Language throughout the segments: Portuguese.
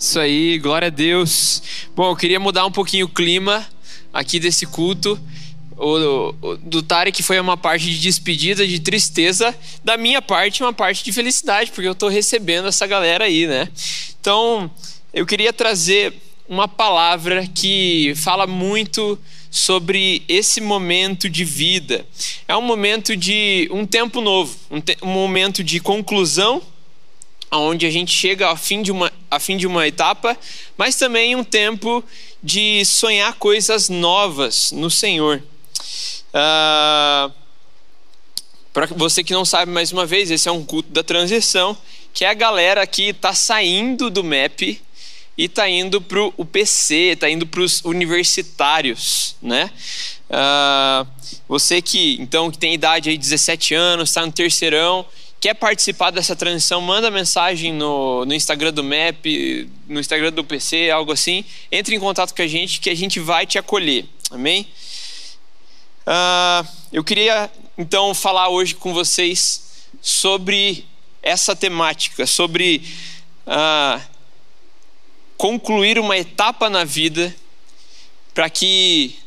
Isso aí, glória a Deus. Bom, eu queria mudar um pouquinho o clima aqui desse culto. O, o, do Tarek foi uma parte de despedida, de tristeza. Da minha parte, uma parte de felicidade, porque eu estou recebendo essa galera aí, né? Então, eu queria trazer uma palavra que fala muito sobre esse momento de vida. É um momento de um tempo novo, um, te, um momento de conclusão onde a gente chega ao fim de uma, a fim de uma etapa, mas também um tempo de sonhar coisas novas no Senhor. Uh, ah, Para você que não sabe, mais uma vez, esse é um culto da transição, que é a galera que está saindo do MEP e está indo para o PC, está indo para os universitários, né? Uh, você que então que tem idade aí 17 anos, está no terceirão, Quer participar dessa transição? Manda mensagem no, no Instagram do MEP, no Instagram do PC, algo assim. Entre em contato com a gente que a gente vai te acolher. Amém? Uh, eu queria então falar hoje com vocês sobre essa temática, sobre uh, concluir uma etapa na vida para que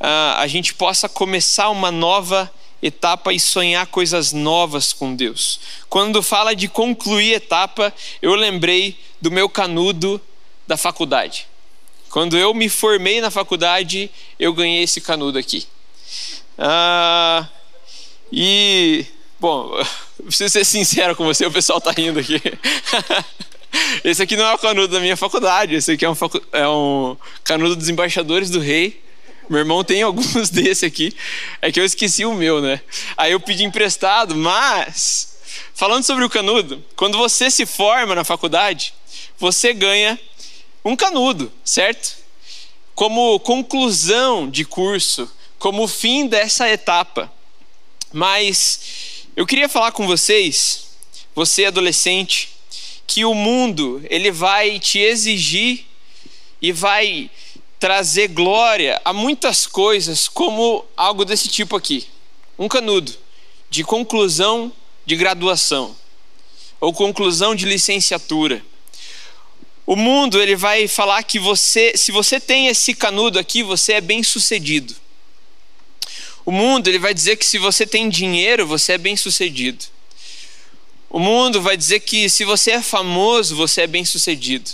uh, a gente possa começar uma nova etapa e sonhar coisas novas com Deus. Quando fala de concluir etapa, eu lembrei do meu canudo da faculdade. Quando eu me formei na faculdade, eu ganhei esse canudo aqui. Ah, e, bom, preciso ser sincero com você, o pessoal está rindo aqui. Esse aqui não é o canudo da minha faculdade, esse aqui é um, é um canudo dos embaixadores do rei meu irmão tem alguns desse aqui. É que eu esqueci o meu, né? Aí eu pedi emprestado, mas falando sobre o canudo, quando você se forma na faculdade, você ganha um canudo, certo? Como conclusão de curso, como fim dessa etapa. Mas eu queria falar com vocês, você adolescente, que o mundo ele vai te exigir e vai trazer glória a muitas coisas, como algo desse tipo aqui: um canudo de conclusão de graduação ou conclusão de licenciatura. O mundo ele vai falar que você, se você tem esse canudo aqui, você é bem sucedido. O mundo ele vai dizer que se você tem dinheiro, você é bem sucedido. O mundo vai dizer que se você é famoso, você é bem sucedido.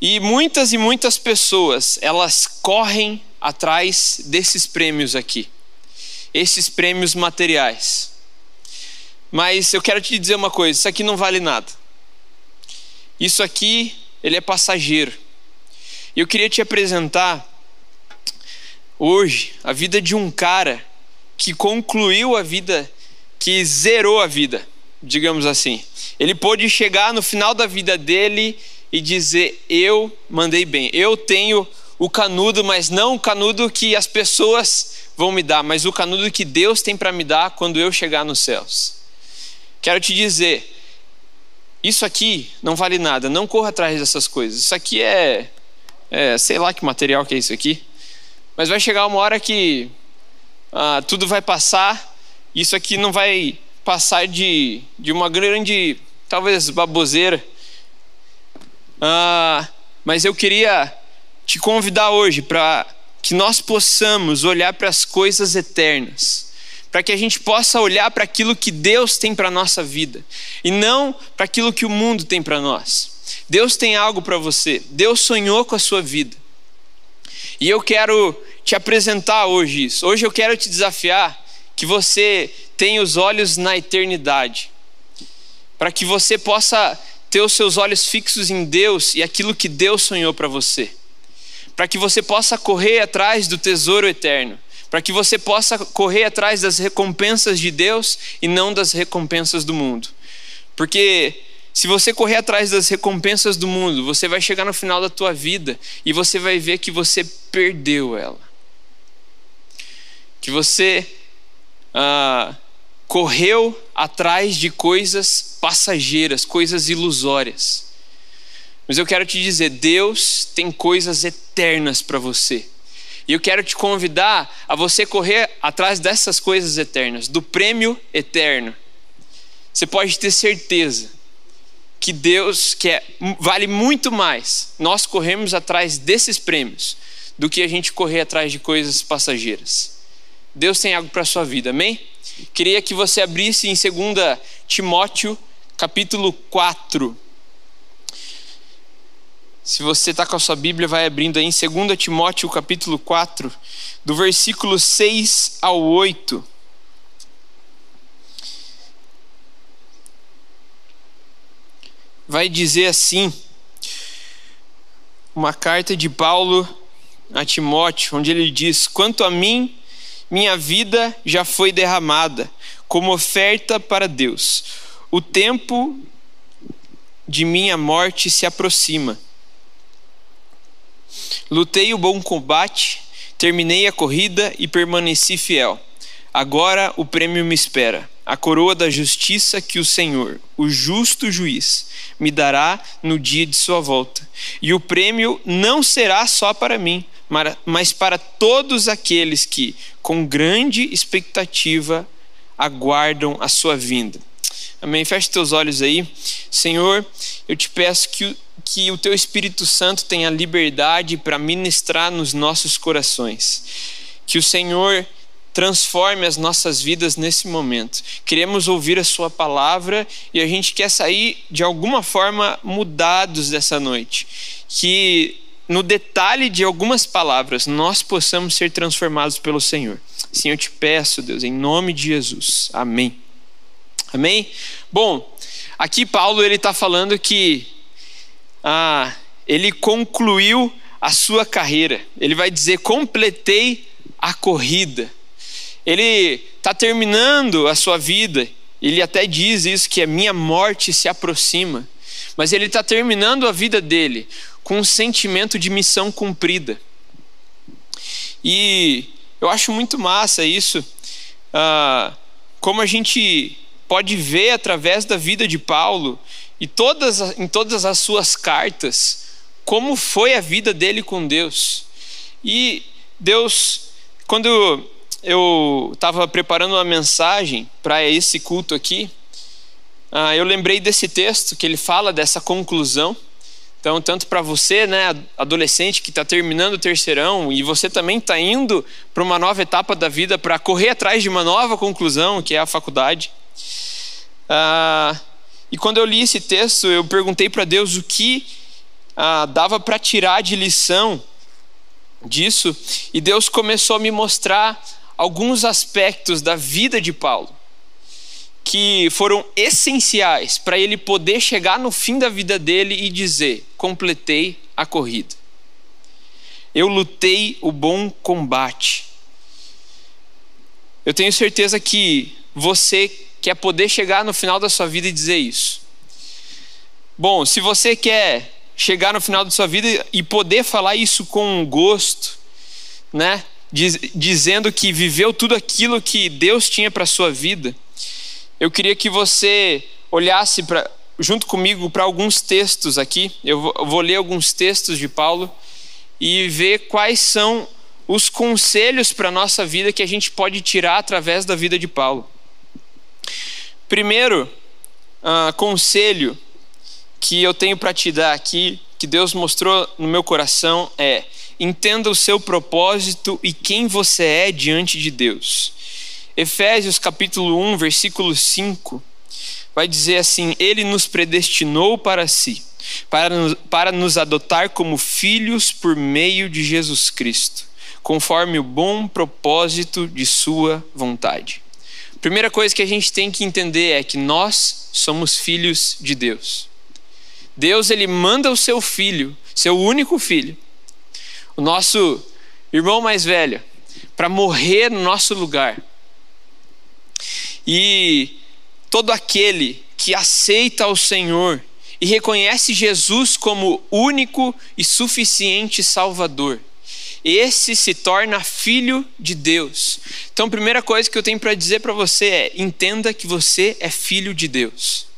E muitas e muitas pessoas, elas correm atrás desses prêmios aqui. Esses prêmios materiais. Mas eu quero te dizer uma coisa, isso aqui não vale nada. Isso aqui, ele é passageiro. E eu queria te apresentar hoje a vida de um cara que concluiu a vida, que zerou a vida, digamos assim. Ele pôde chegar no final da vida dele e dizer: Eu mandei bem, eu tenho o canudo, mas não o canudo que as pessoas vão me dar, mas o canudo que Deus tem para me dar quando eu chegar nos céus. Quero te dizer, isso aqui não vale nada, não corra atrás dessas coisas. Isso aqui é, é sei lá que material que é isso aqui, mas vai chegar uma hora que ah, tudo vai passar, isso aqui não vai passar de, de uma grande, talvez, baboseira ah, mas eu queria te convidar hoje para que nós possamos olhar para as coisas eternas, para que a gente possa olhar para aquilo que Deus tem para a nossa vida e não para aquilo que o mundo tem para nós. Deus tem algo para você, Deus sonhou com a sua vida. E eu quero te apresentar hoje isso. Hoje eu quero te desafiar que você tenha os olhos na eternidade, para que você possa ter os seus olhos fixos em Deus e aquilo que Deus sonhou para você. Para que você possa correr atrás do tesouro eterno. Para que você possa correr atrás das recompensas de Deus e não das recompensas do mundo. Porque se você correr atrás das recompensas do mundo, você vai chegar no final da tua vida e você vai ver que você perdeu ela. Que você ah, correu atrás de coisas passageiras, coisas ilusórias. Mas eu quero te dizer, Deus tem coisas eternas para você. E eu quero te convidar a você correr atrás dessas coisas eternas, do prêmio eterno. Você pode ter certeza que Deus quer, vale muito mais nós corremos atrás desses prêmios do que a gente correr atrás de coisas passageiras. Deus tem algo para a sua vida, amém? Queria que você abrisse em 2 Timóteo, capítulo 4. Se você está com a sua Bíblia, vai abrindo aí em 2 Timóteo, capítulo 4, do versículo 6 ao 8. Vai dizer assim: uma carta de Paulo a Timóteo, onde ele diz: Quanto a mim, minha vida já foi derramada como oferta para Deus. O tempo de minha morte se aproxima. Lutei o bom combate, terminei a corrida e permaneci fiel. Agora o prêmio me espera, a coroa da justiça que o Senhor, o justo juiz, me dará no dia de sua volta. E o prêmio não será só para mim, mas para todos aqueles que, com grande expectativa, aguardam a sua vinda. Amém. Feche teus olhos aí. Senhor, eu te peço que, que o teu Espírito Santo tenha liberdade para ministrar nos nossos corações. Que o Senhor transforme as nossas vidas nesse momento. Queremos ouvir a Sua palavra e a gente quer sair de alguma forma mudados dessa noite. Que no detalhe de algumas palavras nós possamos ser transformados pelo Senhor. Sim, eu te peço, Deus, em nome de Jesus. Amém. Amém? Bom, aqui Paulo ele está falando que ah, ele concluiu a sua carreira. Ele vai dizer: completei a corrida. Ele está terminando a sua vida. Ele até diz isso que a minha morte se aproxima. Mas ele está terminando a vida dele com um sentimento de missão cumprida. E eu acho muito massa isso, uh, como a gente pode ver através da vida de Paulo e todas, em todas as suas cartas, como foi a vida dele com Deus. E Deus, quando eu estava preparando uma mensagem para esse culto aqui, uh, eu lembrei desse texto que ele fala dessa conclusão. Então, tanto para você, né, adolescente que está terminando o terceirão, e você também está indo para uma nova etapa da vida para correr atrás de uma nova conclusão, que é a faculdade. Ah, e quando eu li esse texto, eu perguntei para Deus o que ah, dava para tirar de lição disso, e Deus começou a me mostrar alguns aspectos da vida de Paulo que foram essenciais para ele poder chegar no fim da vida dele e dizer: completei a corrida. Eu lutei o bom combate. Eu tenho certeza que você quer poder chegar no final da sua vida e dizer isso. Bom, se você quer chegar no final da sua vida e poder falar isso com gosto, né? Diz, dizendo que viveu tudo aquilo que Deus tinha para sua vida eu queria que você olhasse pra, junto comigo para alguns textos aqui. Eu vou, eu vou ler alguns textos de Paulo e ver quais são os conselhos para a nossa vida que a gente pode tirar através da vida de Paulo. Primeiro uh, conselho que eu tenho para te dar aqui, que Deus mostrou no meu coração, é: entenda o seu propósito e quem você é diante de Deus. Efésios capítulo 1, versículo 5, vai dizer assim: Ele nos predestinou para si, para para nos adotar como filhos por meio de Jesus Cristo, conforme o bom propósito de Sua vontade. Primeira coisa que a gente tem que entender é que nós somos filhos de Deus. Deus ele manda o seu filho, seu único filho, o nosso irmão mais velho, para morrer no nosso lugar e todo aquele que aceita o Senhor e reconhece Jesus como único e suficiente Salvador, esse se torna filho de Deus. Então, a primeira coisa que eu tenho para dizer para você é: entenda que você é filho de Deus.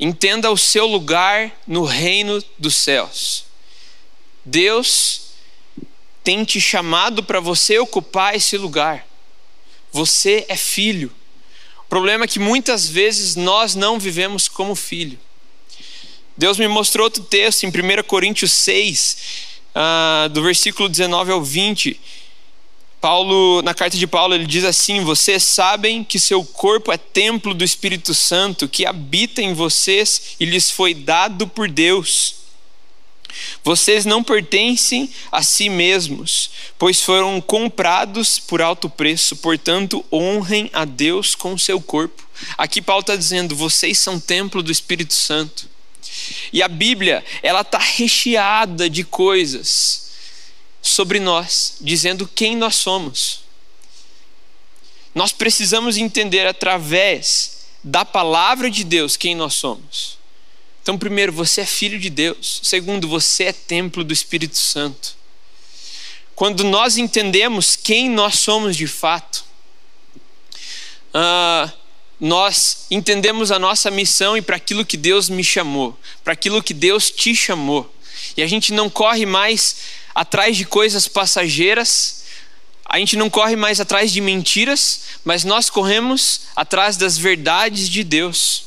Entenda o seu lugar no reino dos céus. Deus tem te chamado para você ocupar esse lugar. Você é filho. O problema é que muitas vezes nós não vivemos como filho. Deus me mostrou outro texto em 1 Coríntios 6, uh, do versículo 19 ao 20. Paulo, na carta de Paulo, ele diz assim: Vocês sabem que seu corpo é templo do Espírito Santo, que habita em vocês e lhes foi dado por Deus. Vocês não pertencem a si mesmos, pois foram comprados por alto preço, portanto, honrem a Deus com o seu corpo. Aqui Paulo está dizendo: vocês são templo do Espírito Santo. E a Bíblia, ela está recheada de coisas sobre nós, dizendo quem nós somos. Nós precisamos entender através da palavra de Deus quem nós somos. Então, primeiro, você é filho de Deus. Segundo, você é templo do Espírito Santo. Quando nós entendemos quem nós somos de fato, uh, nós entendemos a nossa missão e para aquilo que Deus me chamou, para aquilo que Deus te chamou. E a gente não corre mais atrás de coisas passageiras, a gente não corre mais atrás de mentiras, mas nós corremos atrás das verdades de Deus.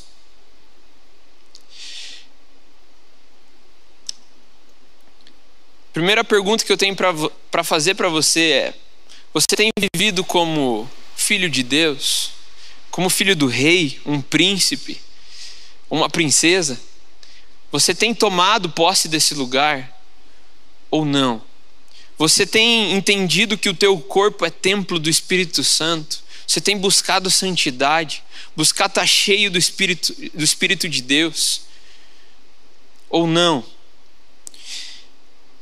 Primeira pergunta que eu tenho para fazer para você é: você tem vivido como filho de Deus? Como filho do rei, um príncipe, uma princesa? Você tem tomado posse desse lugar ou não? Você tem entendido que o teu corpo é templo do Espírito Santo? Você tem buscado santidade, buscar estar cheio do Espírito, do Espírito de Deus? Ou não?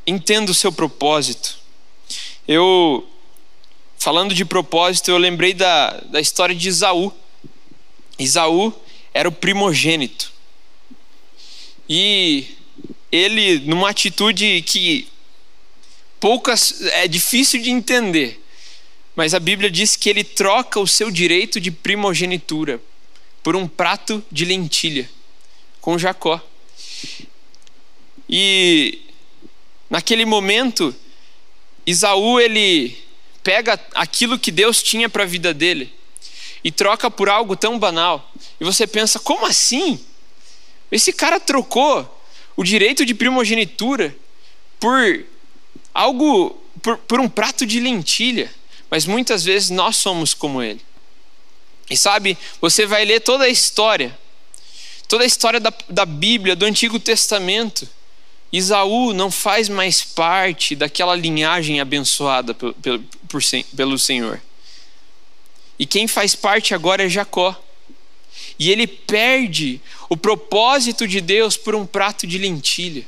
Entenda o seu propósito. Eu falando de propósito, eu lembrei da, da história de Isaú. Isaú era o primogênito. E ele, numa atitude que poucas é difícil de entender, mas a Bíblia diz que ele troca o seu direito de primogenitura por um prato de lentilha com Jacó. E naquele momento, Isaú ele pega aquilo que Deus tinha para a vida dele e troca por algo tão banal. E você pensa, como assim? Esse cara trocou o direito de primogenitura por algo, por, por um prato de lentilha. Mas muitas vezes nós somos como ele. E sabe, você vai ler toda a história, toda a história da, da Bíblia, do Antigo Testamento. Isaú não faz mais parte daquela linhagem abençoada pelo, pelo, por, pelo Senhor. E quem faz parte agora é Jacó. E ele perde o propósito de Deus por um prato de lentilha.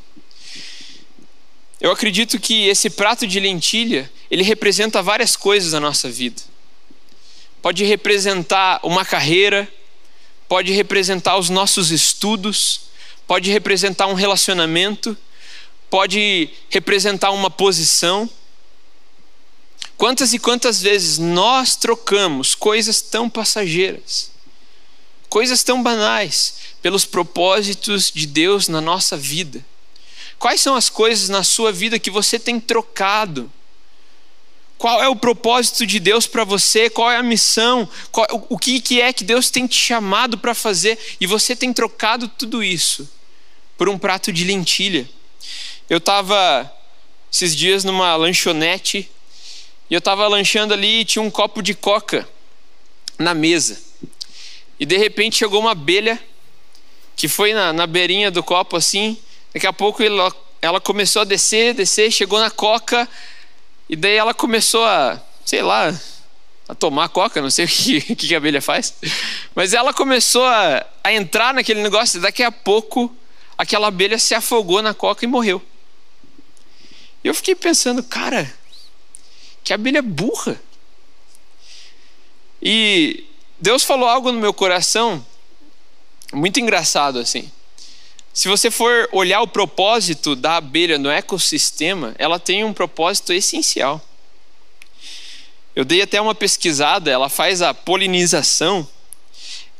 Eu acredito que esse prato de lentilha, ele representa várias coisas na nossa vida. Pode representar uma carreira, pode representar os nossos estudos, pode representar um relacionamento, pode representar uma posição. Quantas e quantas vezes nós trocamos coisas tão passageiras, coisas tão banais, pelos propósitos de Deus na nossa vida? Quais são as coisas na sua vida que você tem trocado? Qual é o propósito de Deus para você? Qual é a missão? Qual, o, o que é que Deus tem te chamado para fazer? E você tem trocado tudo isso por um prato de lentilha. Eu estava esses dias numa lanchonete e eu estava lanchando ali e tinha um copo de coca na mesa. E de repente chegou uma abelha que foi na, na beirinha do copo assim. Daqui a pouco ela, ela começou a descer, descer, chegou na coca e daí ela começou a, sei lá, a tomar coca, não sei o que, que a abelha faz. Mas ela começou a, a entrar naquele negócio e daqui a pouco aquela abelha se afogou na coca e morreu. E eu fiquei pensando, cara, que abelha burra. E Deus falou algo no meu coração muito engraçado assim. Se você for olhar o propósito da abelha no ecossistema, ela tem um propósito essencial. Eu dei até uma pesquisada, ela faz a polinização.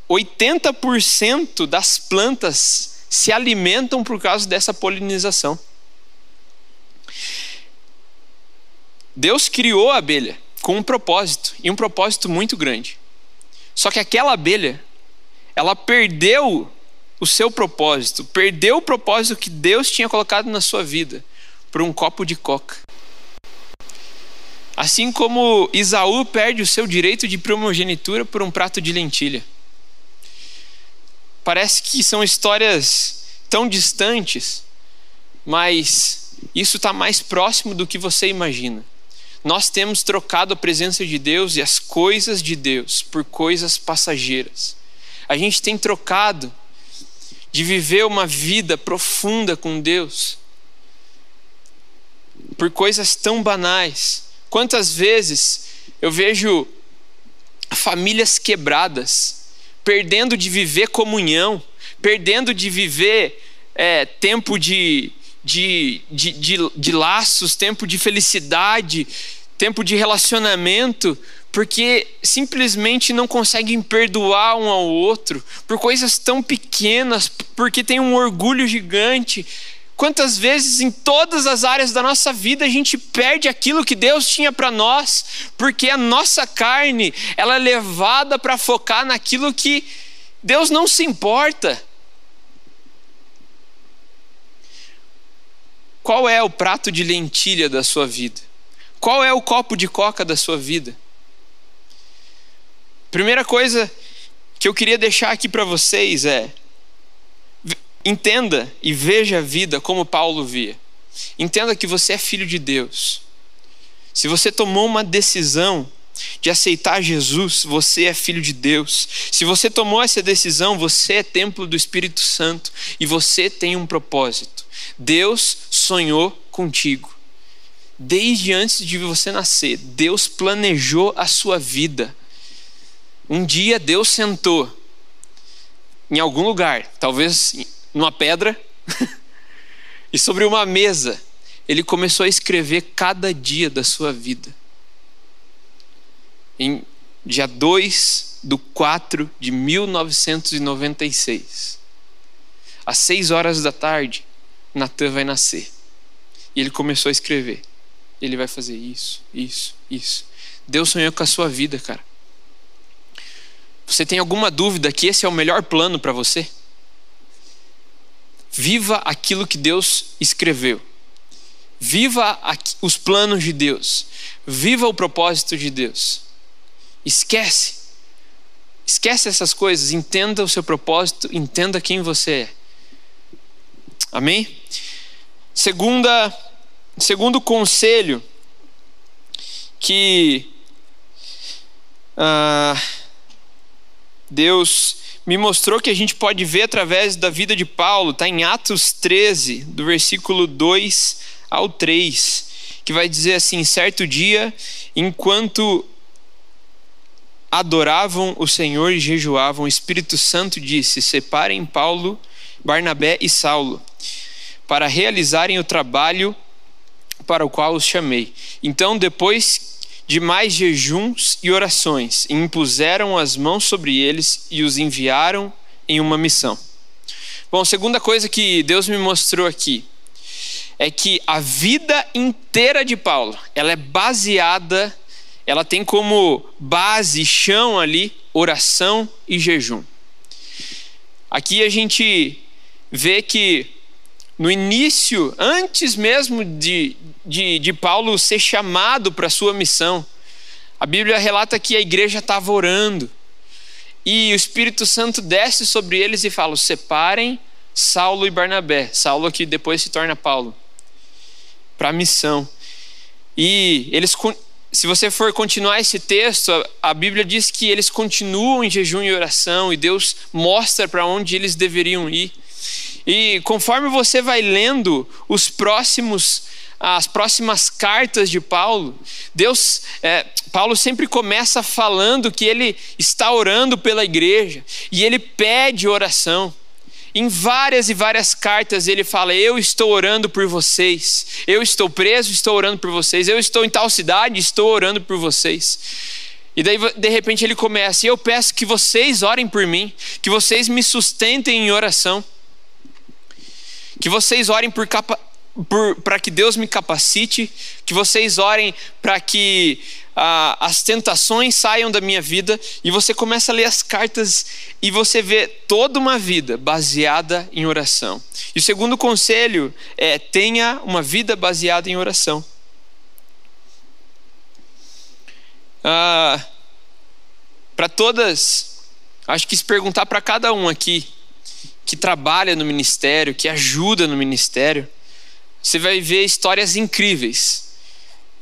80% das plantas se alimentam por causa dessa polinização. Deus criou a abelha com um propósito, e um propósito muito grande. Só que aquela abelha, ela perdeu o seu propósito, perdeu o propósito que Deus tinha colocado na sua vida por um copo de coca. Assim como Isaú perde o seu direito de primogenitura por um prato de lentilha. Parece que são histórias tão distantes, mas isso está mais próximo do que você imagina. Nós temos trocado a presença de Deus e as coisas de Deus por coisas passageiras. A gente tem trocado de viver uma vida profunda com Deus por coisas tão banais Quantas vezes eu vejo famílias quebradas, perdendo de viver comunhão, perdendo de viver é, tempo de, de, de, de, de laços, tempo de felicidade, tempo de relacionamento, porque simplesmente não conseguem perdoar um ao outro por coisas tão pequenas, porque tem um orgulho gigante, Quantas vezes em todas as áreas da nossa vida a gente perde aquilo que Deus tinha para nós, porque a nossa carne, ela é levada para focar naquilo que Deus não se importa. Qual é o prato de lentilha da sua vida? Qual é o copo de coca da sua vida? Primeira coisa que eu queria deixar aqui para vocês é: Entenda e veja a vida como Paulo via. Entenda que você é filho de Deus. Se você tomou uma decisão de aceitar Jesus, você é filho de Deus. Se você tomou essa decisão, você é templo do Espírito Santo e você tem um propósito. Deus sonhou contigo. Desde antes de você nascer, Deus planejou a sua vida. Um dia Deus sentou em algum lugar, talvez numa pedra e sobre uma mesa ele começou a escrever cada dia da sua vida. Em dia 2 do 4 de 1996, às 6 horas da tarde, Natan vai nascer. E ele começou a escrever. Ele vai fazer isso, isso, isso. Deus sonhou com a sua vida, cara. Você tem alguma dúvida que esse é o melhor plano para você? Viva aquilo que Deus escreveu. Viva os planos de Deus. Viva o propósito de Deus. Esquece. Esquece essas coisas. Entenda o seu propósito. Entenda quem você é. Amém? Segunda, segundo conselho que uh, Deus me mostrou que a gente pode ver através da vida de Paulo, está em Atos 13, do versículo 2 ao 3, que vai dizer assim: certo dia, enquanto adoravam o Senhor e jejuavam, o Espírito Santo disse: separem Paulo, Barnabé e Saulo, para realizarem o trabalho para o qual os chamei. Então, depois de mais jejuns e orações, e impuseram as mãos sobre eles e os enviaram em uma missão. Bom, segunda coisa que Deus me mostrou aqui é que a vida inteira de Paulo, ela é baseada, ela tem como base, chão ali, oração e jejum. Aqui a gente vê que no início, antes mesmo de, de, de Paulo ser chamado para a sua missão, a Bíblia relata que a igreja estava orando e o Espírito Santo desce sobre eles e fala: separem Saulo e Barnabé. Saulo que depois se torna Paulo para a missão. E eles, se você for continuar esse texto, a Bíblia diz que eles continuam em jejum e oração e Deus mostra para onde eles deveriam ir. E conforme você vai lendo os próximos as próximas cartas de Paulo, Deus, é, Paulo sempre começa falando que ele está orando pela igreja e ele pede oração. Em várias e várias cartas ele fala: Eu estou orando por vocês, eu estou preso, estou orando por vocês, eu estou em tal cidade, estou orando por vocês. E daí, de repente, ele começa: Eu peço que vocês orem por mim, que vocês me sustentem em oração que vocês orem para que Deus me capacite, que vocês orem para que ah, as tentações saiam da minha vida e você começa a ler as cartas e você vê toda uma vida baseada em oração. E o segundo conselho é: tenha uma vida baseada em oração. Ah, para todas, acho que se perguntar para cada um aqui que trabalha no ministério, que ajuda no ministério, você vai ver histórias incríveis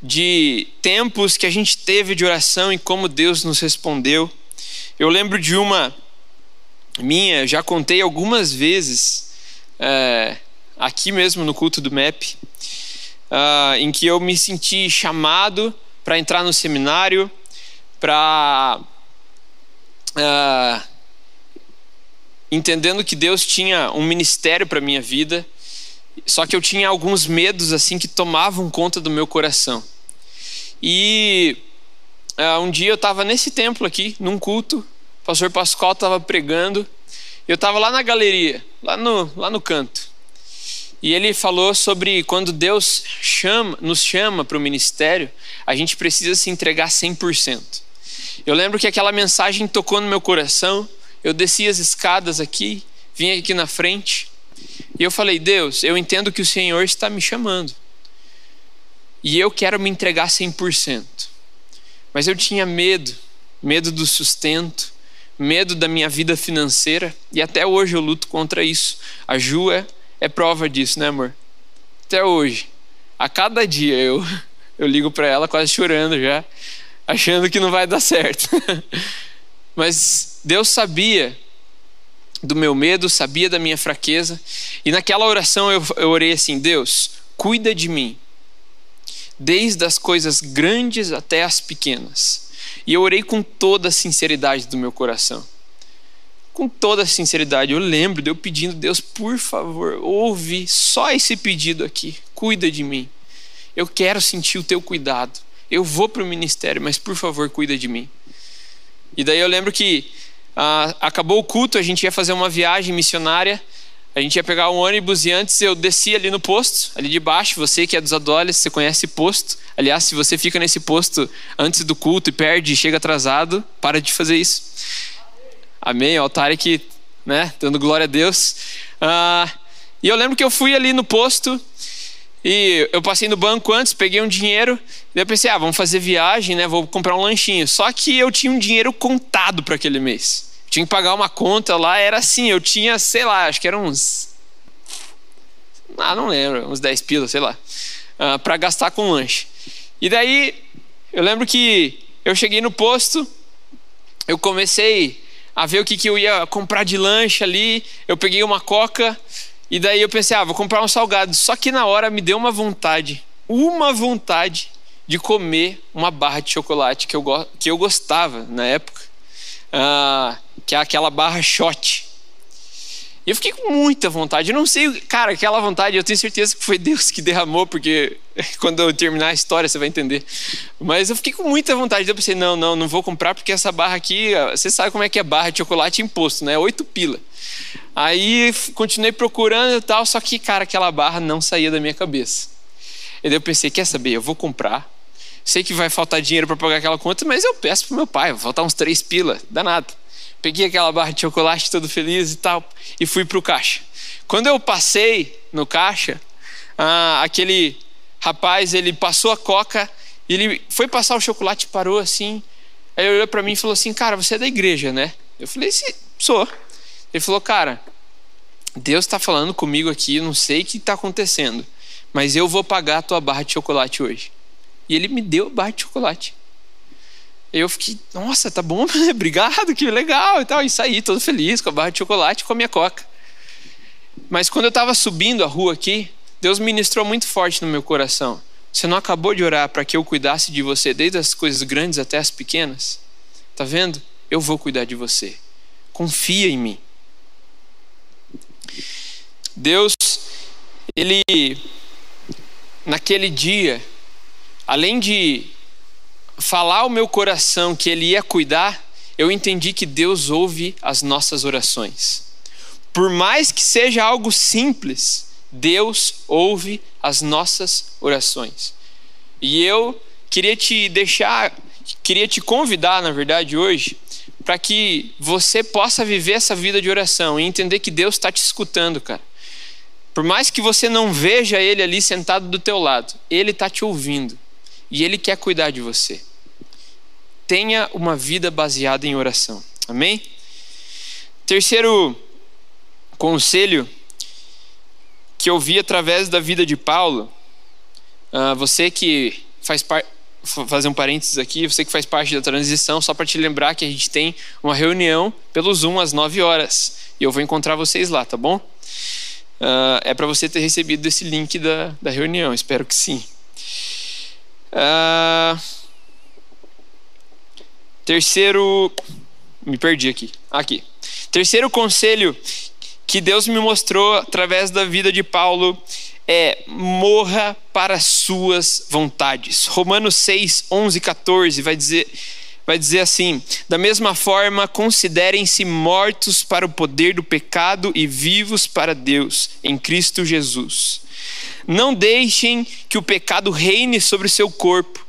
de tempos que a gente teve de oração e como Deus nos respondeu. Eu lembro de uma minha, já contei algumas vezes, é, aqui mesmo no culto do MEP, uh, em que eu me senti chamado para entrar no seminário, para. Uh, entendendo que Deus tinha um ministério para minha vida só que eu tinha alguns medos assim que tomavam conta do meu coração. E uh, um dia eu estava nesse templo aqui, num culto, o pastor Pascoal estava pregando, eu estava lá na galeria, lá no, lá no canto. E ele falou sobre quando Deus chama, nos chama para o ministério, a gente precisa se entregar 100%. Eu lembro que aquela mensagem tocou no meu coração, eu desci as escadas aqui, vim aqui na frente, e eu falei: Deus, eu entendo que o Senhor está me chamando. E eu quero me entregar 100%. Mas eu tinha medo, medo do sustento, medo da minha vida financeira, e até hoje eu luto contra isso. A Ju é, é prova disso, né, amor? Até hoje. A cada dia eu, eu ligo para ela quase chorando já, achando que não vai dar certo. Mas Deus sabia do meu medo, sabia da minha fraqueza. E naquela oração eu, eu orei assim: Deus, cuida de mim, desde as coisas grandes até as pequenas. E eu orei com toda a sinceridade do meu coração. Com toda a sinceridade, eu lembro de eu pedindo, Deus, por favor, ouve só esse pedido aqui, cuida de mim. Eu quero sentir o teu cuidado. Eu vou para o ministério, mas por favor, cuida de mim. E daí eu lembro que ah, acabou o culto, a gente ia fazer uma viagem missionária. A gente ia pegar um ônibus e antes eu descia ali no posto, ali de baixo. Você que é dos Adoles, você conhece posto. Aliás, se você fica nesse posto antes do culto e perde e chega atrasado, para de fazer isso. Amém. O altar aqui, né? Dando glória a Deus. Ah, e eu lembro que eu fui ali no posto e eu passei no banco antes, peguei um dinheiro. E eu pensei, ah, vamos fazer viagem, né? Vou comprar um lanchinho. Só que eu tinha um dinheiro contado para aquele mês tinha que pagar uma conta lá, era assim, eu tinha, sei lá, acho que eram uns. Ah, não lembro, uns 10 pilas, sei lá, uh, ah, para gastar com lanche. E daí, eu lembro que eu cheguei no posto, eu comecei a ver o que, que eu ia comprar de lanche ali, eu peguei uma coca, e daí eu pensei, ah, vou comprar um salgado. Só que na hora me deu uma vontade, uma vontade de comer uma barra de chocolate que eu, que eu gostava na época. Uh, que é aquela barra shot. E eu fiquei com muita vontade. Eu não sei, cara, aquela vontade, eu tenho certeza que foi Deus que derramou, porque quando eu terminar a história você vai entender. Mas eu fiquei com muita vontade. Eu pensei, não, não, não vou comprar, porque essa barra aqui, você sabe como é que é barra de chocolate imposto, né? Oito pila. Aí continuei procurando e tal, só que, cara, aquela barra não saía da minha cabeça. E daí eu pensei, quer saber? Eu vou comprar. Sei que vai faltar dinheiro para pagar aquela conta, mas eu peço pro meu pai, vai faltar uns três pila, danado. Peguei aquela barra de chocolate todo feliz e tal e fui para o caixa. Quando eu passei no caixa, ah, aquele rapaz ele passou a coca, ele foi passar o chocolate parou assim. Aí ele olhou para mim e falou assim: Cara, você é da igreja, né? Eu falei: Sim, sou. Ele falou: Cara, Deus está falando comigo aqui, não sei o que está acontecendo, mas eu vou pagar a tua barra de chocolate hoje. E ele me deu a barra de chocolate. Eu fiquei, nossa, tá bom, obrigado, que legal e tal. E saí todo feliz com a barra de chocolate e com a minha coca. Mas quando eu estava subindo a rua aqui, Deus ministrou muito forte no meu coração. Você não acabou de orar para que eu cuidasse de você, desde as coisas grandes até as pequenas? Tá vendo? Eu vou cuidar de você. Confia em mim. Deus, ele, naquele dia, além de falar ao meu coração que Ele ia cuidar, eu entendi que Deus ouve as nossas orações. Por mais que seja algo simples, Deus ouve as nossas orações. E eu queria te deixar, queria te convidar, na verdade, hoje, para que você possa viver essa vida de oração e entender que Deus está te escutando, cara. Por mais que você não veja Ele ali sentado do teu lado, Ele está te ouvindo e Ele quer cuidar de você. Tenha uma vida baseada em oração. Amém? Terceiro conselho que eu vi através da vida de Paulo, uh, você que faz parte fazer um parênteses aqui, você que faz parte da transição, só para te lembrar que a gente tem uma reunião pelo Zoom às 9 horas. E eu vou encontrar vocês lá, tá bom? Uh, é para você ter recebido esse link da, da reunião, espero que sim. Uh, terceiro. Me perdi aqui. Aqui. Terceiro conselho que Deus me mostrou através da vida de Paulo é morra para suas vontades. Romanos 6, 11 e 14 vai dizer, vai dizer assim: da mesma forma, considerem-se mortos para o poder do pecado e vivos para Deus, em Cristo Jesus. Não deixem que o pecado reine sobre o seu corpo,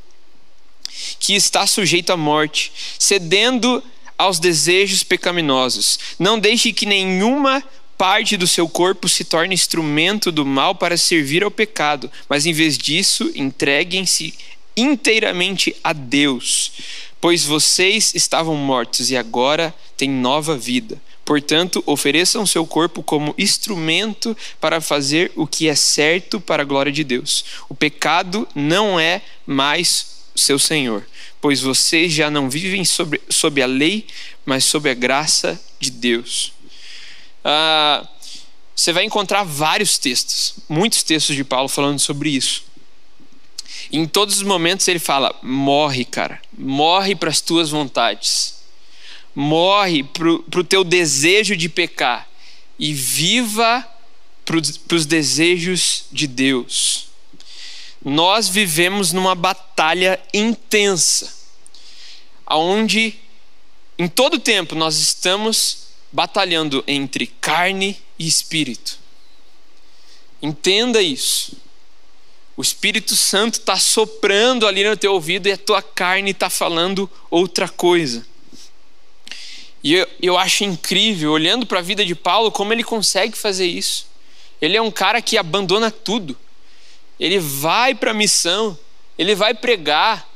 que está sujeito à morte, cedendo aos desejos pecaminosos. Não deixe que nenhuma parte do seu corpo se torne instrumento do mal para servir ao pecado, mas em vez disso, entreguem-se inteiramente a Deus, pois vocês estavam mortos e agora têm nova vida. Portanto, ofereçam seu corpo como instrumento para fazer o que é certo para a glória de Deus. O pecado não é mais seu senhor, pois vocês já não vivem sobre, sob a lei, mas sob a graça de Deus uh, você vai encontrar vários textos, muitos textos de Paulo falando sobre isso. em todos os momentos ele fala: morre, cara, morre para as tuas vontades, morre para o teu desejo de pecar e viva para os desejos de Deus. Nós vivemos numa batalha intensa, onde em todo tempo nós estamos batalhando entre carne e espírito. Entenda isso. O Espírito Santo está soprando ali no teu ouvido e a tua carne está falando outra coisa. E eu, eu acho incrível, olhando para a vida de Paulo, como ele consegue fazer isso. Ele é um cara que abandona tudo. Ele vai para a missão, ele vai pregar,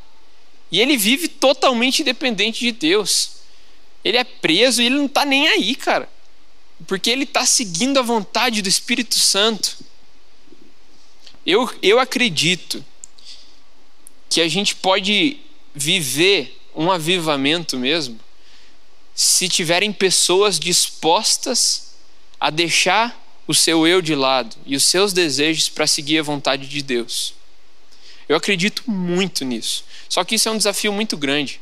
e ele vive totalmente dependente de Deus. Ele é preso e ele não está nem aí, cara. Porque ele está seguindo a vontade do Espírito Santo. Eu, eu acredito que a gente pode viver um avivamento mesmo se tiverem pessoas dispostas a deixar o seu eu de lado e os seus desejos para seguir a vontade de Deus. Eu acredito muito nisso. Só que isso é um desafio muito grande.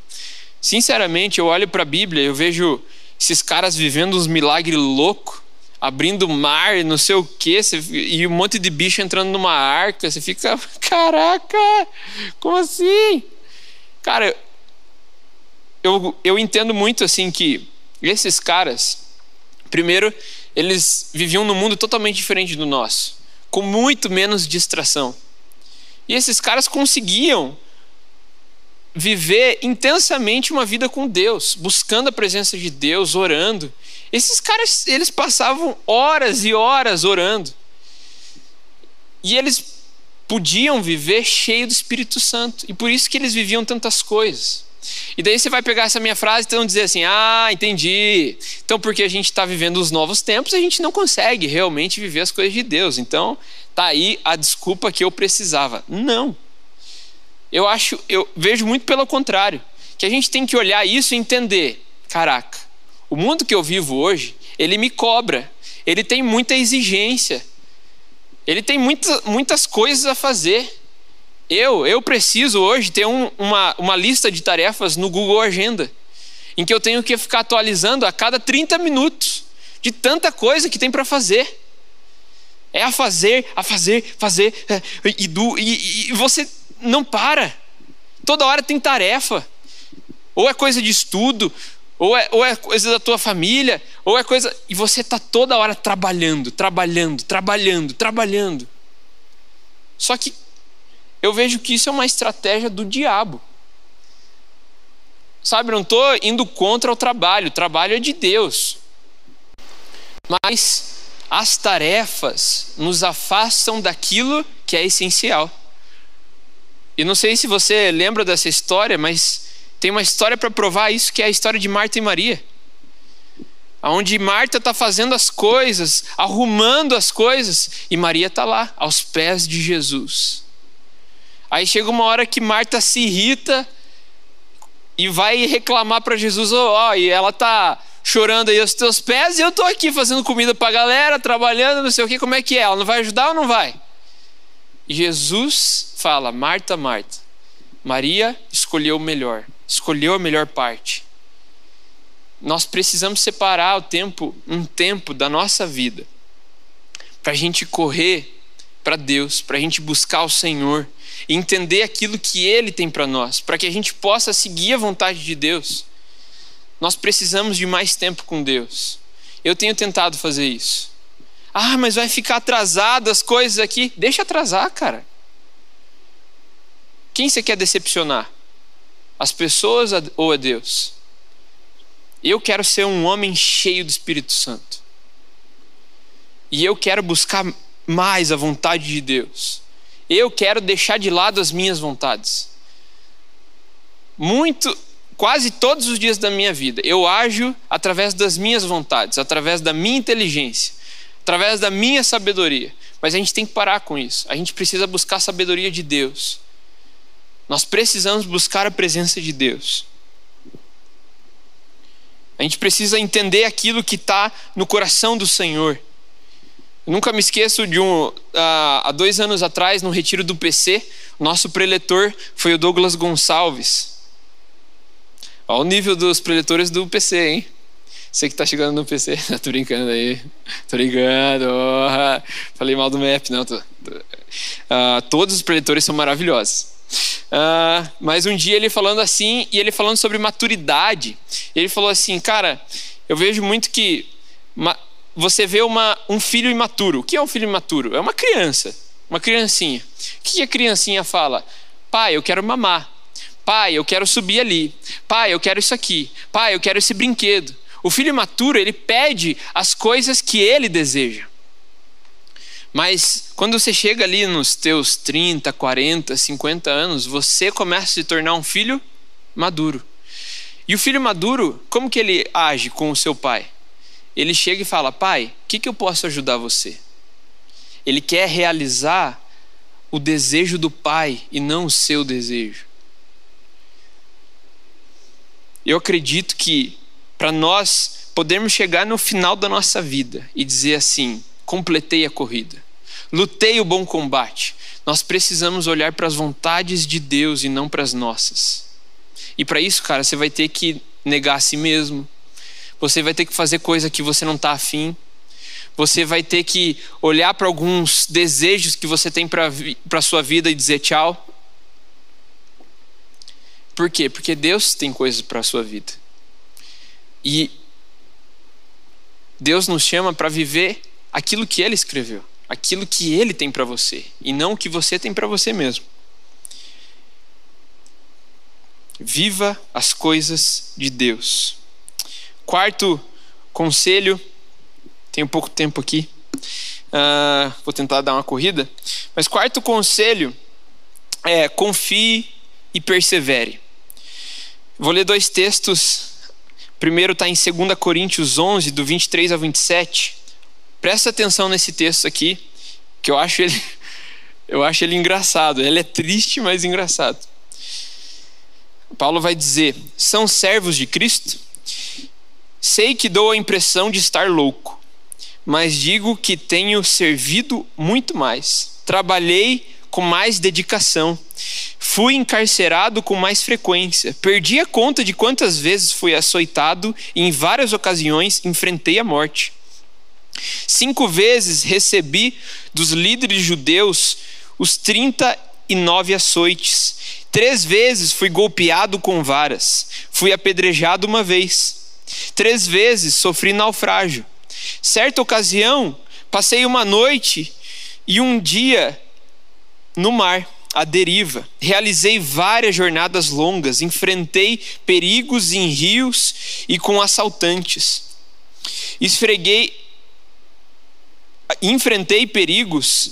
Sinceramente, eu olho para a Bíblia, eu vejo esses caras vivendo uns milagres loucos, abrindo mar, não sei o quê, e um monte de bicho entrando numa arca. Você fica, caraca, como assim? Cara, eu, eu entendo muito assim que esses caras, primeiro, eles viviam num mundo totalmente diferente do nosso, com muito menos distração. E esses caras conseguiam viver intensamente uma vida com Deus, buscando a presença de Deus, orando. Esses caras, eles passavam horas e horas orando. E eles podiam viver cheio do Espírito Santo. E por isso que eles viviam tantas coisas. E daí você vai pegar essa minha frase e então dizer assim: ah, entendi. Então, porque a gente está vivendo os novos tempos, a gente não consegue realmente viver as coisas de Deus. Então, tá aí a desculpa que eu precisava. Não. Eu acho, eu vejo muito pelo contrário, que a gente tem que olhar isso e entender, caraca, o mundo que eu vivo hoje, ele me cobra, ele tem muita exigência, ele tem muita, muitas coisas a fazer. Eu, eu preciso hoje ter um, uma, uma lista de tarefas no Google Agenda, em que eu tenho que ficar atualizando a cada 30 minutos, de tanta coisa que tem para fazer. É a fazer, a fazer, fazer, é, e, do, e, e você não para. Toda hora tem tarefa. Ou é coisa de estudo, ou é, ou é coisa da tua família, ou é coisa. E você está toda hora trabalhando, trabalhando, trabalhando, trabalhando. Só que eu vejo que isso é uma estratégia do diabo. Sabe, não estou indo contra o trabalho, o trabalho é de Deus. Mas as tarefas nos afastam daquilo que é essencial. E não sei se você lembra dessa história, mas tem uma história para provar isso, que é a história de Marta e Maria. Onde Marta está fazendo as coisas, arrumando as coisas, e Maria está lá, aos pés de Jesus. Aí chega uma hora que Marta se irrita e vai reclamar para Jesus, ó, oh, e ela tá chorando aí aos teus pés e eu tô aqui fazendo comida para a galera, trabalhando, não sei o que, como é que é? Ela não vai ajudar ou não vai? Jesus fala: Marta, Marta, Maria escolheu o melhor, escolheu a melhor parte. Nós precisamos separar o tempo, um tempo da nossa vida, para a gente correr para Deus, para a gente buscar o Senhor, e entender aquilo que Ele tem para nós, para que a gente possa seguir a vontade de Deus. Nós precisamos de mais tempo com Deus. Eu tenho tentado fazer isso. Ah, mas vai ficar atrasado as coisas aqui. Deixa atrasar, cara. Quem você quer decepcionar? As pessoas ou a Deus? Eu quero ser um homem cheio do Espírito Santo. E eu quero buscar mais a vontade de Deus. Eu quero deixar de lado as minhas vontades. Muito, quase todos os dias da minha vida, eu ajo através das minhas vontades, através da minha inteligência, através da minha sabedoria. Mas a gente tem que parar com isso. A gente precisa buscar a sabedoria de Deus. Nós precisamos buscar a presença de Deus. A gente precisa entender aquilo que está no coração do Senhor. Nunca me esqueço de um. Uh, há dois anos atrás, no retiro do PC, nosso preletor foi o Douglas Gonçalves. Olha o nível dos preletores do PC, hein? Você que está chegando no PC, tô brincando aí, tô brincando. Oh, falei mal do MAP, não. Tô, tô. Uh, todos os preletores são maravilhosos. Uh, mas um dia ele falando assim, e ele falando sobre maturidade, ele falou assim: Cara, eu vejo muito que você vê uma, um filho imaturo. O que é um filho imaturo? É uma criança, uma criancinha. O que a criancinha fala? Pai, eu quero mamar. Pai, eu quero subir ali. Pai, eu quero isso aqui. Pai, eu quero esse brinquedo. O filho imaturo, ele pede as coisas que ele deseja. Mas quando você chega ali nos teus 30, 40, 50 anos, você começa a se tornar um filho maduro. E o filho maduro, como que ele age com o seu pai? Ele chega e fala: Pai, o que, que eu posso ajudar você? Ele quer realizar o desejo do pai e não o seu desejo. Eu acredito que para nós podermos chegar no final da nossa vida e dizer assim: completei a corrida, lutei o bom combate. Nós precisamos olhar para as vontades de Deus e não para as nossas. E para isso, cara, você vai ter que negar a si mesmo. Você vai ter que fazer coisa que você não está afim. Você vai ter que olhar para alguns desejos que você tem para a sua vida e dizer tchau. Por quê? Porque Deus tem coisas para a sua vida. E Deus nos chama para viver aquilo que Ele escreveu, aquilo que Ele tem para você, e não o que você tem para você mesmo. Viva as coisas de Deus. Quarto conselho, tenho pouco tempo aqui, uh, vou tentar dar uma corrida, mas quarto conselho é confie e persevere. Vou ler dois textos. Primeiro está em 2 Coríntios 11, do 23 ao 27. Presta atenção nesse texto aqui, que eu acho ele, eu acho ele engraçado. Ele é triste, mas engraçado. Paulo vai dizer: são servos de Cristo? Sei que dou a impressão de estar louco, mas digo que tenho servido muito mais. Trabalhei com mais dedicação. Fui encarcerado com mais frequência. Perdi a conta de quantas vezes fui açoitado e em várias ocasiões enfrentei a morte. Cinco vezes recebi dos líderes judeus os 39 açoites. Três vezes fui golpeado com varas. Fui apedrejado uma vez. Três vezes sofri naufrágio. Certa ocasião, passei uma noite e um dia no mar. à deriva. Realizei várias jornadas longas, enfrentei perigos em rios e com assaltantes. Esfreguei enfrentei perigos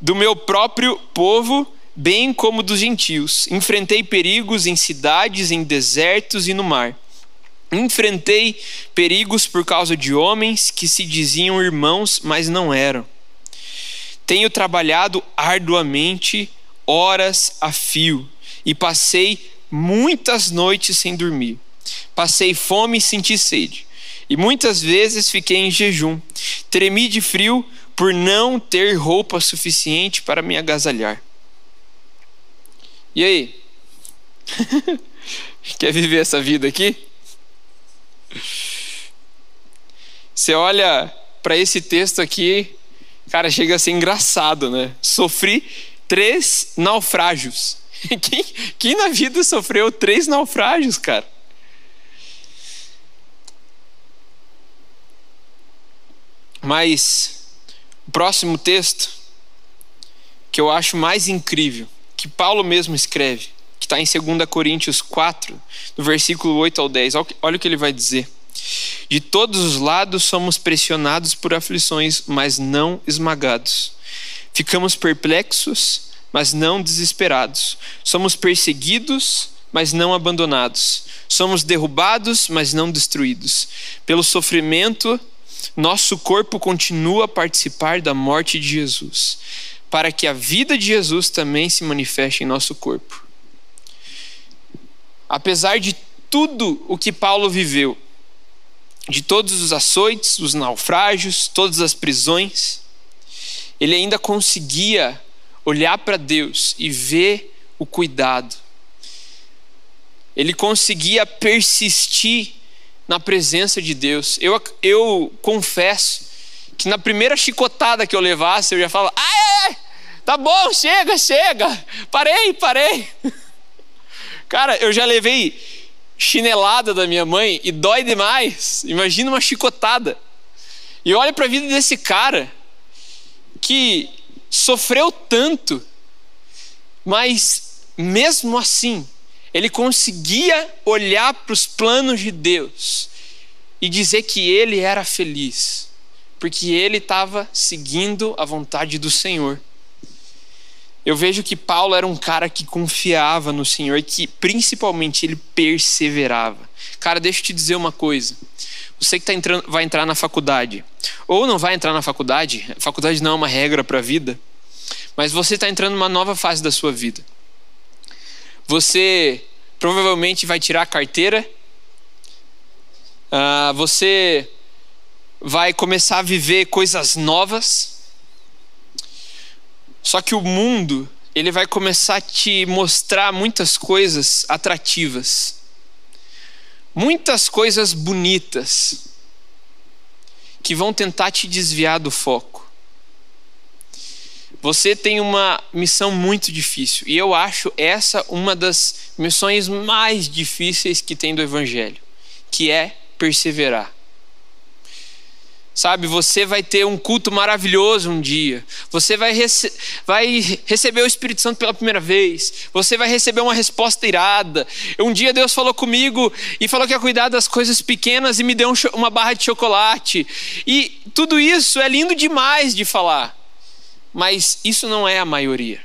do meu próprio povo, bem como dos gentios. Enfrentei perigos em cidades, em desertos e no mar. Enfrentei perigos por causa de homens que se diziam irmãos, mas não eram. Tenho trabalhado arduamente, horas a fio, e passei muitas noites sem dormir. Passei fome e senti sede, e muitas vezes fiquei em jejum. Tremi de frio por não ter roupa suficiente para me agasalhar. E aí? Quer viver essa vida aqui? Você olha para esse texto aqui, cara, chega a ser engraçado, né? Sofri três naufrágios. Quem, quem na vida sofreu três naufrágios, cara? Mas o próximo texto, que eu acho mais incrível, que Paulo mesmo escreve, que está em 2 Coríntios 4, no versículo 8 ao 10. Olha o que ele vai dizer. De todos os lados somos pressionados por aflições, mas não esmagados. Ficamos perplexos, mas não desesperados. Somos perseguidos, mas não abandonados. Somos derrubados, mas não destruídos. Pelo sofrimento, nosso corpo continua a participar da morte de Jesus, para que a vida de Jesus também se manifeste em nosso corpo. Apesar de tudo o que Paulo viveu, de todos os açoites, os naufrágios, todas as prisões, ele ainda conseguia olhar para Deus e ver o cuidado. Ele conseguia persistir na presença de Deus. Eu, eu confesso que na primeira chicotada que eu levasse, eu já falava: ai, ai, tá bom, chega, chega, parei, parei. Cara, eu já levei chinelada da minha mãe e dói demais. Imagina uma chicotada. E olha para a vida desse cara que sofreu tanto, mas mesmo assim, ele conseguia olhar para os planos de Deus e dizer que ele era feliz, porque ele estava seguindo a vontade do Senhor. Eu vejo que Paulo era um cara que confiava no Senhor e que principalmente ele perseverava. Cara, deixa eu te dizer uma coisa. Você que tá entrando, vai entrar na faculdade, ou não vai entrar na faculdade, faculdade não é uma regra para a vida, mas você está entrando numa nova fase da sua vida. Você provavelmente vai tirar a carteira, uh, você vai começar a viver coisas novas só que o mundo, ele vai começar a te mostrar muitas coisas atrativas. Muitas coisas bonitas que vão tentar te desviar do foco. Você tem uma missão muito difícil e eu acho essa uma das missões mais difíceis que tem do evangelho, que é perseverar. Sabe, você vai ter um culto maravilhoso um dia. Você vai, rece vai receber o Espírito Santo pela primeira vez. Você vai receber uma resposta irada. Um dia Deus falou comigo e falou que ia cuidar das coisas pequenas e me deu um uma barra de chocolate. E tudo isso é lindo demais de falar. Mas isso não é a maioria.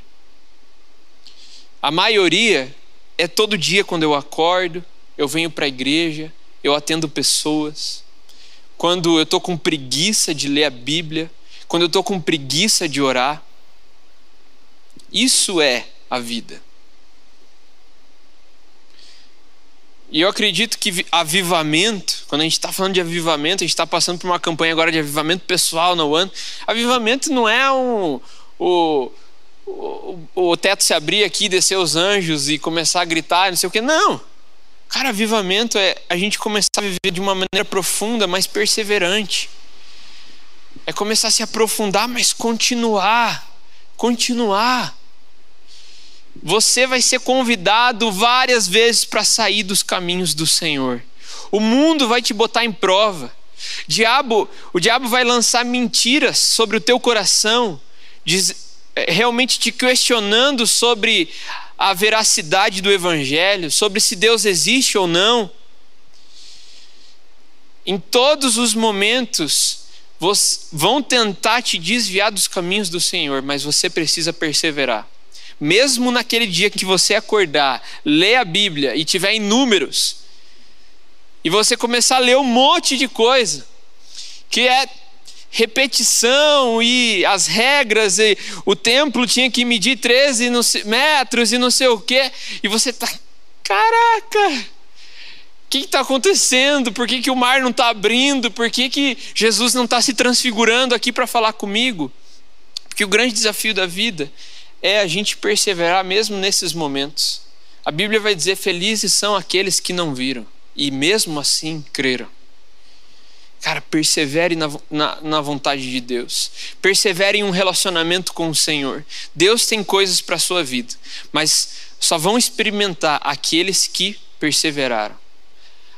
A maioria é todo dia quando eu acordo, eu venho para a igreja, eu atendo pessoas quando eu estou com preguiça de ler a Bíblia, quando eu estou com preguiça de orar. Isso é a vida. E eu acredito que avivamento, quando a gente está falando de avivamento, a gente está passando por uma campanha agora de avivamento pessoal no ano. Avivamento não é um, o, o, o teto se abrir aqui, descer os anjos e começar a gritar, não sei o que. Não. Cara, avivamento é a gente começar a viver de uma maneira profunda, mas perseverante. É começar a se aprofundar, mas continuar. Continuar. Você vai ser convidado várias vezes para sair dos caminhos do Senhor. O mundo vai te botar em prova. Diabo, o diabo vai lançar mentiras sobre o teu coração, diz, é, realmente te questionando sobre a veracidade do Evangelho, sobre se Deus existe ou não. Em todos os momentos, vão tentar te desviar dos caminhos do Senhor, mas você precisa perseverar. Mesmo naquele dia que você acordar, ler a Bíblia e tiver em números, e você começar a ler um monte de coisa, que é repetição e as regras, e o templo tinha que medir 13 metros e não sei o quê, e você está, caraca, o que está acontecendo? Por que, que o mar não está abrindo? Por que, que Jesus não está se transfigurando aqui para falar comigo? Porque o grande desafio da vida é a gente perseverar mesmo nesses momentos. A Bíblia vai dizer: felizes são aqueles que não viram e mesmo assim creram. Cara, persevere na, na, na, vontade de Deus. Persevere em um relacionamento com o Senhor. Deus tem coisas para a sua vida, mas só vão experimentar aqueles que perseveraram,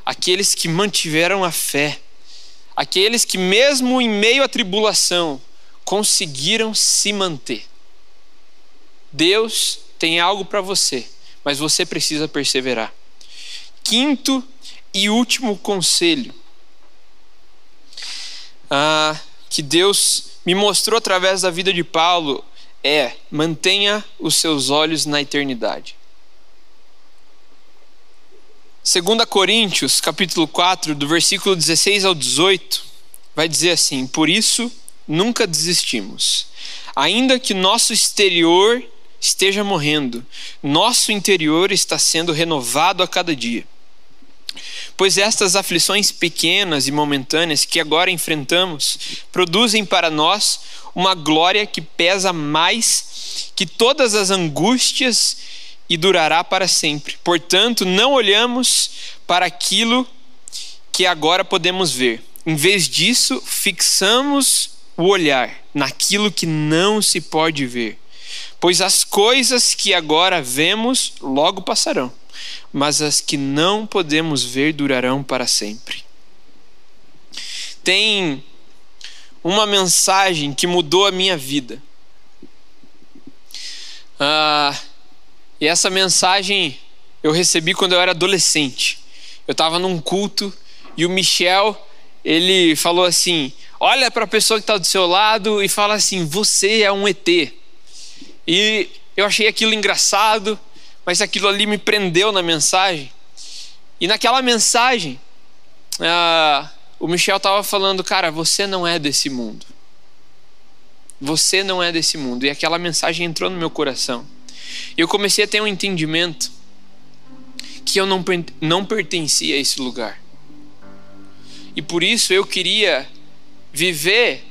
aqueles que mantiveram a fé, aqueles que, mesmo em meio à tribulação, conseguiram se manter. Deus tem algo para você, mas você precisa perseverar. Quinto e último conselho ah, que Deus me mostrou através da vida de Paulo é: mantenha os seus olhos na eternidade. 2 Coríntios, capítulo 4, do versículo 16 ao 18, vai dizer assim: Por isso nunca desistimos. Ainda que nosso exterior esteja morrendo, nosso interior está sendo renovado a cada dia. Pois estas aflições pequenas e momentâneas que agora enfrentamos produzem para nós uma glória que pesa mais que todas as angústias e durará para sempre. Portanto, não olhamos para aquilo que agora podemos ver. Em vez disso, fixamos o olhar naquilo que não se pode ver. Pois as coisas que agora vemos logo passarão mas as que não podemos ver durarão para sempre. Tem uma mensagem que mudou a minha vida. Ah, e essa mensagem eu recebi quando eu era adolescente. Eu estava num culto e o Michel ele falou assim: olha para a pessoa que está do seu lado e fala assim: você é um ET. E eu achei aquilo engraçado mas aquilo ali me prendeu na mensagem. E naquela mensagem, uh, o Michel estava falando, cara, você não é desse mundo. Você não é desse mundo. E aquela mensagem entrou no meu coração. E eu comecei a ter um entendimento que eu não, não pertencia a esse lugar. E por isso eu queria viver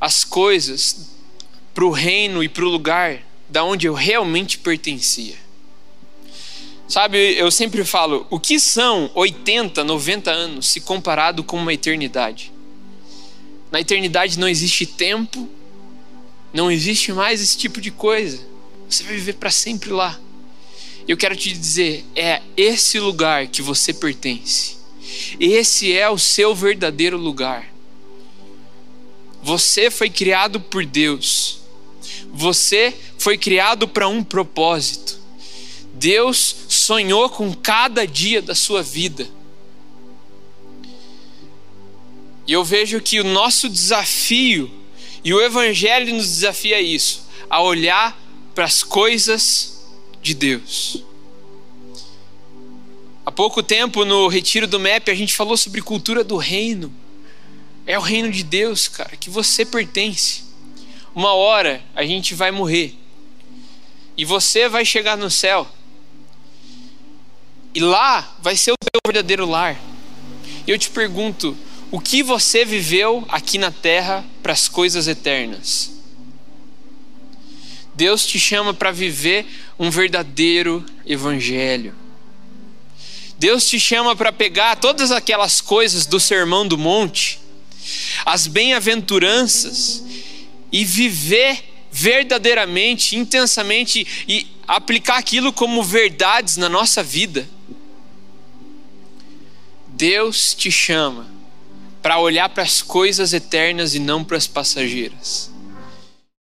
as coisas para o reino e para o lugar da onde eu realmente pertencia. Sabe, eu sempre falo, o que são 80, 90 anos se comparado com uma eternidade? Na eternidade não existe tempo, não existe mais esse tipo de coisa. Você vai viver para sempre lá. Eu quero te dizer, é esse lugar que você pertence. Esse é o seu verdadeiro lugar. Você foi criado por Deus. Você foi criado para um propósito. Deus sonhou com cada dia da sua vida. E eu vejo que o nosso desafio, e o Evangelho nos desafia a isso, a olhar para as coisas de Deus. Há pouco tempo, no retiro do MEP, a gente falou sobre cultura do reino. É o reino de Deus, cara, que você pertence. Uma hora a gente vai morrer. E você vai chegar no céu. E lá vai ser o teu verdadeiro lar. E eu te pergunto, o que você viveu aqui na terra para as coisas eternas? Deus te chama para viver um verdadeiro evangelho. Deus te chama para pegar todas aquelas coisas do Sermão do Monte, as bem-aventuranças, e viver verdadeiramente, intensamente e aplicar aquilo como verdades na nossa vida. Deus te chama para olhar para as coisas eternas e não para as passageiras.